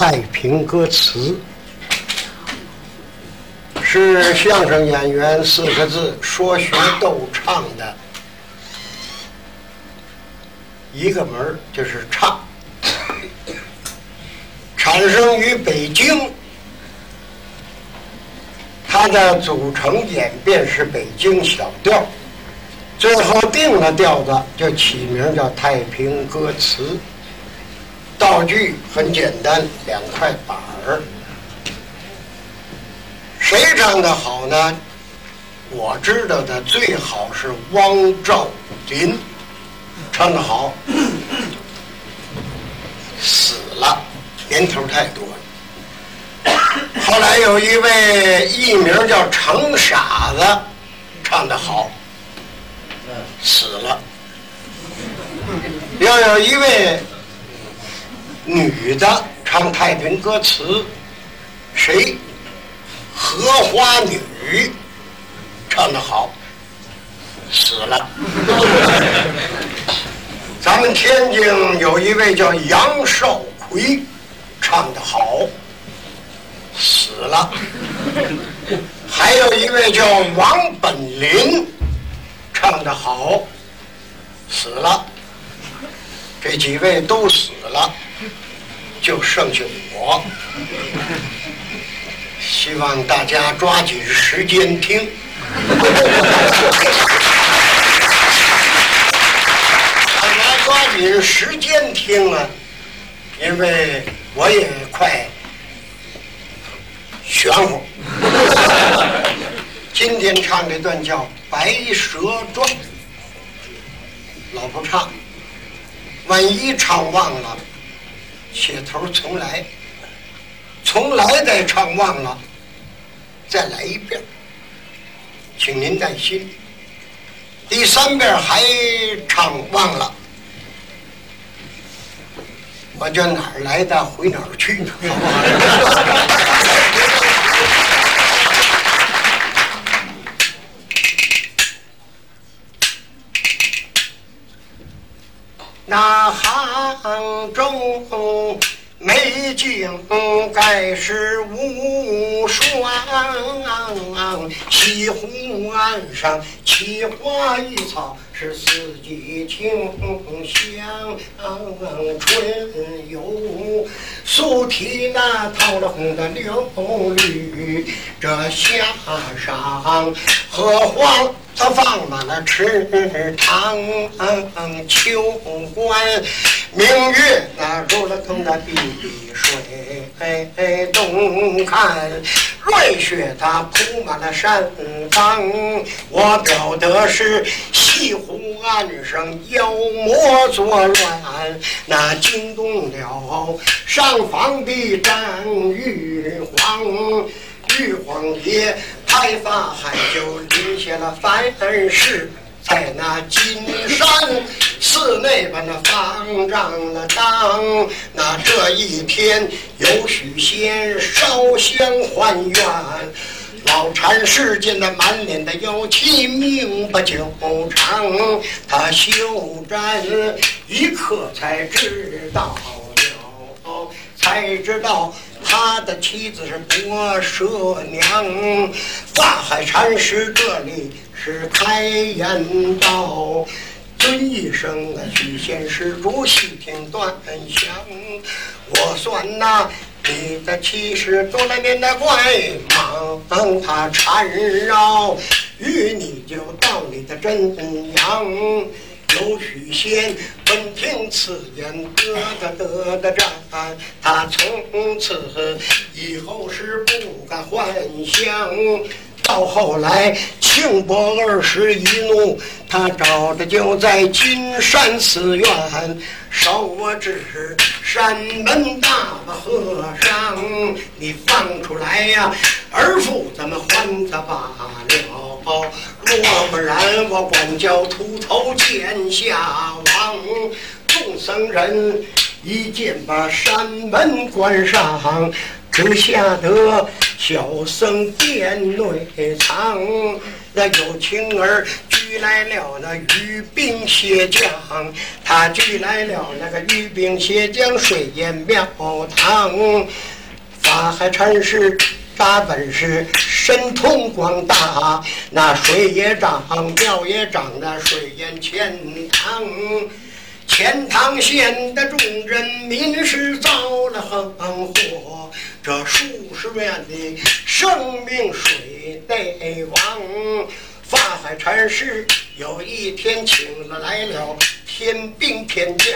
太平歌词》，是相声演员四个字说学逗唱的一个门，就是唱。产生于北京，它的组成演变是北京小调，最后定了调子，就起名叫《太平歌词》。道具很简单，两块板儿。谁唱的好呢？我知道的最好是汪兆林唱的好，死了，年头太多了。后来有一位艺名叫程傻子，唱的好，死了。又有一位。女的唱太平歌词，谁？荷花女唱得好，死了。咱们天津有一位叫杨少奎，唱得好，死了。还有一位叫王本林，唱得好，死了。这几位都死了。就剩下我，希望大家抓紧时间听。干嘛抓紧时间听啊？因为我也快玄乎。今天唱这段叫《白蛇传》，老不唱，万一唱忘了。起头重来，重来再唱忘了，再来一遍，请您耐心。第三遍还唱忘了，我叫哪儿来的回哪儿去？美景盖世无双，西湖岸上奇花异草。是四季清香，春有素体那桃了红的柳绿，这夏上荷花它放满了池塘，秋观明月那入了洞的碧水东看瑞雪它铺满了山岗，我表的是西湖。岸上妖魔作乱，那惊动了上房的张玉皇。玉皇爷拍发海就立下了凡事，在那金山寺内把那方丈了当。那这一天有许仙烧香还愿。老禅师见他满脸的妖气，命不久长。他修占一刻才知道了，才知道他的妻子是多舍娘。法海禅师这里是开言道：尊一声啊，许仙施主细听端详。我算呐。你的气势多了年的怪忙，他缠绕与你就到你的真阳。有许仙闻听此言，得得得得战，他从此以后是不敢幻想。到后来，庆伯二十一怒，他找的就在金山寺院，烧我纸山门大把和尚，你放出来呀，儿父咱们还他罢了。若不然，我管教秃头见下王。众僧人一见把山门关上。只吓得小僧殿内藏，那有情儿举来了那鱼兵蟹将，他举来了那个鱼兵蟹将，水淹庙堂。法海禅师大本事，神通广大，那水也涨，庙也涨，那水淹钱塘。钱塘县的众人民是遭了横祸，这数十万的生命水。得亡。法海禅师有一天请了来了天兵天将，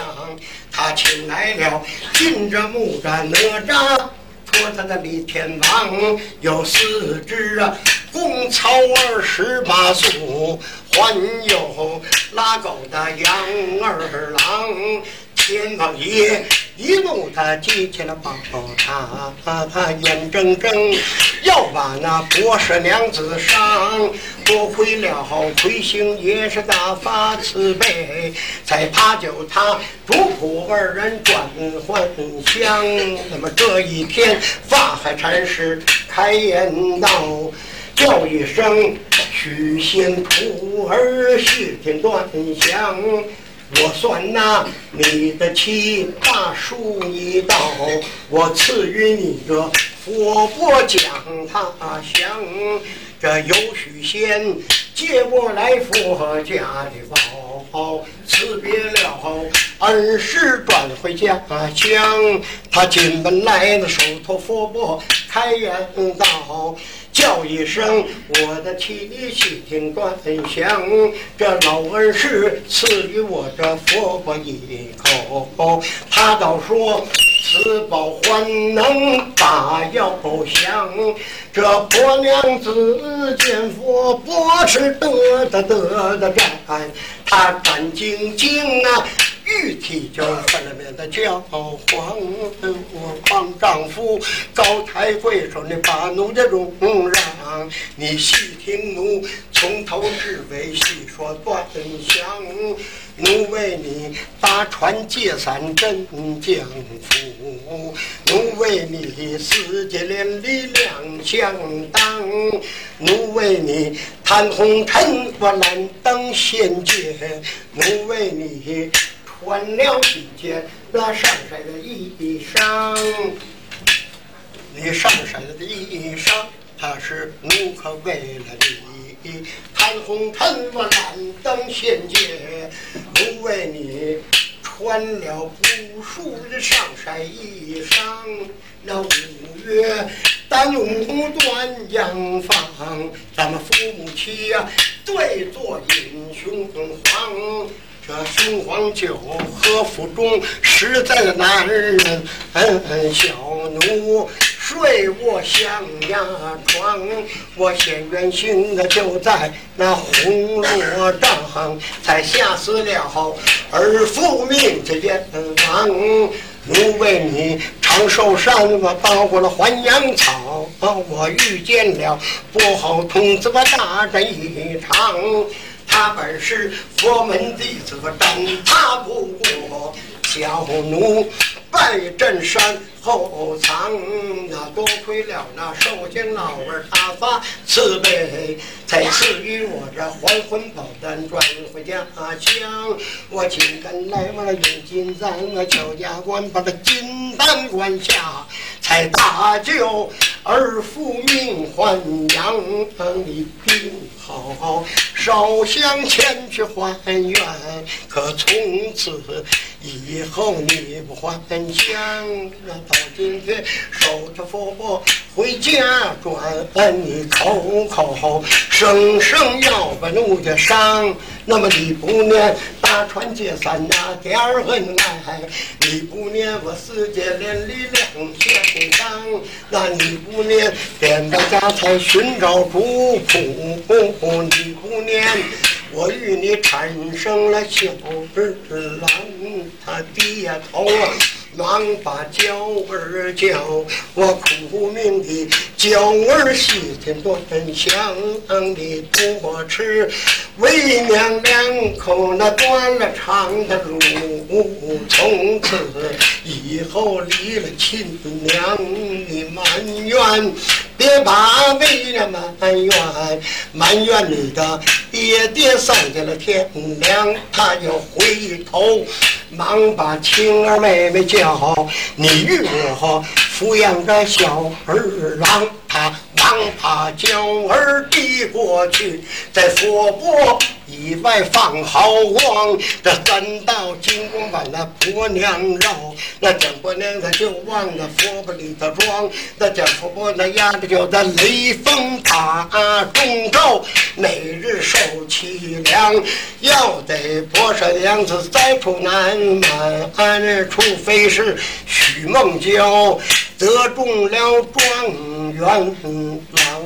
他请来了金着木吒哪吒，托他的李天王，有四只啊公曹二十八宿，还有拉狗的杨二郎。天王爷一怒，他激起了。宝塔，他眼睁睁要把那博士娘子伤。多亏了。魁星爷是大发慈悲，才怕救他主仆二人转还乡。那么这一天，法海禅师开言道，叫一声许仙徒儿谢天断香。我算那你的七大书一道，我赐予你这佛钵讲他降。这有许仙接过来佛家的宝，辞别了恩师转回家乡。他进门来了，手托佛钵开言道。叫一声，我的妻细听端详，这老恩师赐予我这佛钵一口，他倒说此宝还能把药香。这婆娘子见佛不是得得得得战，他战兢兢啊。玉体就分了面的叫皇，我帮丈夫高抬贵手，你把奴的容让，你细听奴从头至尾细说端详，奴为你搭船借伞镇江府，奴为你四界连理两相当，奴为你谈红尘我难登仙界，奴为你。换了一件那上山的衣裳，你上山的衣裳，他是奴可为了你，贪红尘我懒登仙界，奴为你穿了无数的上山衣裳。那五月丹龙断阳方，咱们父母妻呀对坐饮雄黄。这雄黄酒和府中实在的男人，小奴睡卧象牙床，我显原形的就在那红罗帐，才吓死了儿父命这阎王。奴为你长寿山，我到过了还阳草，我遇见了不好童子，我大战一场。他本是佛门弟子，但他不过小奴拜镇山后藏。那多亏了那寿星老儿大发慈悲，才赐予我这还魂宝丹转回家乡。我今天来往了用金山，那乔家关把这金丹关下，才大救儿父命还阳。你病好。烧香前去还愿，可从此以后你不还乡。到今天守着佛钵回家转，你口口声声要把奴家伤。那么你不念大川借伞那点恩爱，你不念我四界连理两相当，那你不念点到家财寻找主仆，你年。我与你产生了小儿郎，他低下头忙把娇儿叫，我苦命的娇儿细听端详，你多吃为娘两口那断了肠的路，从此以后离了亲娘，你埋怨。别把为了埋怨，埋怨你的爹爹丧在了天亮，他又回头忙把青儿妹妹叫，你日后抚养着小儿郎，他忙把娇儿递过去，在佛钵以外放毫光，这三道金光把那婆娘绕，那蒋婆娘她就往那佛钵里头装，那蒋婆婆那压的就在雷峰塔中招，每日受凄凉，要得博士娘子再出难满，除非是许梦娇得中了状愿听郎